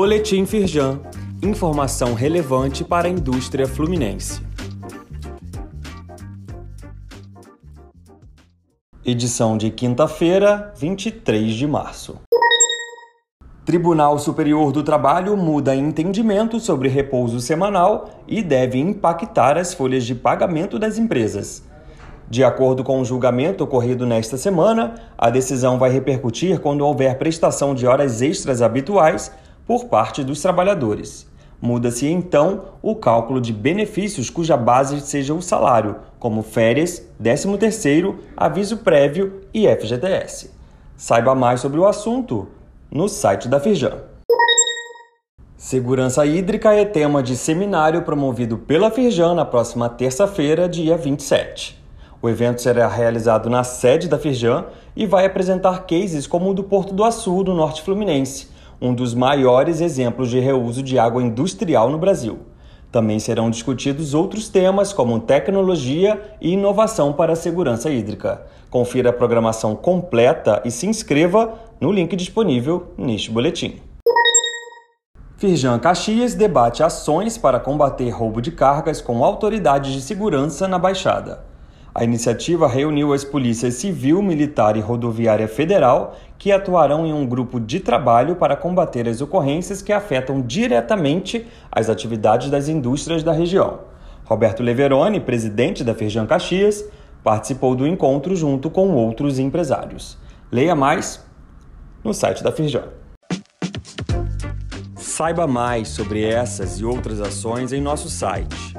Boletim Firjan. Informação relevante para a indústria fluminense. Edição de quinta-feira, 23 de março. Tribunal Superior do Trabalho muda entendimento sobre repouso semanal e deve impactar as folhas de pagamento das empresas. De acordo com o julgamento ocorrido nesta semana, a decisão vai repercutir quando houver prestação de horas extras habituais por parte dos trabalhadores. Muda-se então o cálculo de benefícios cuja base seja o salário, como férias, 13º, aviso prévio e FGTS. Saiba mais sobre o assunto no site da Firjan. Segurança hídrica é tema de seminário promovido pela Firjan na próxima terça-feira, dia 27. O evento será realizado na sede da Firjan e vai apresentar cases como o do Porto do Açu, no Norte Fluminense, um dos maiores exemplos de reuso de água industrial no Brasil. Também serão discutidos outros temas como tecnologia e inovação para a segurança hídrica. Confira a programação completa e se inscreva no link disponível neste boletim. Firjan Caxias debate ações para combater roubo de cargas com autoridades de segurança na Baixada. A iniciativa reuniu as polícias civil, militar e rodoviária federal, que atuarão em um grupo de trabalho para combater as ocorrências que afetam diretamente as atividades das indústrias da região. Roberto Leveroni, presidente da Firjan Caxias, participou do encontro junto com outros empresários. Leia mais no site da Firjan. Saiba mais sobre essas e outras ações em nosso site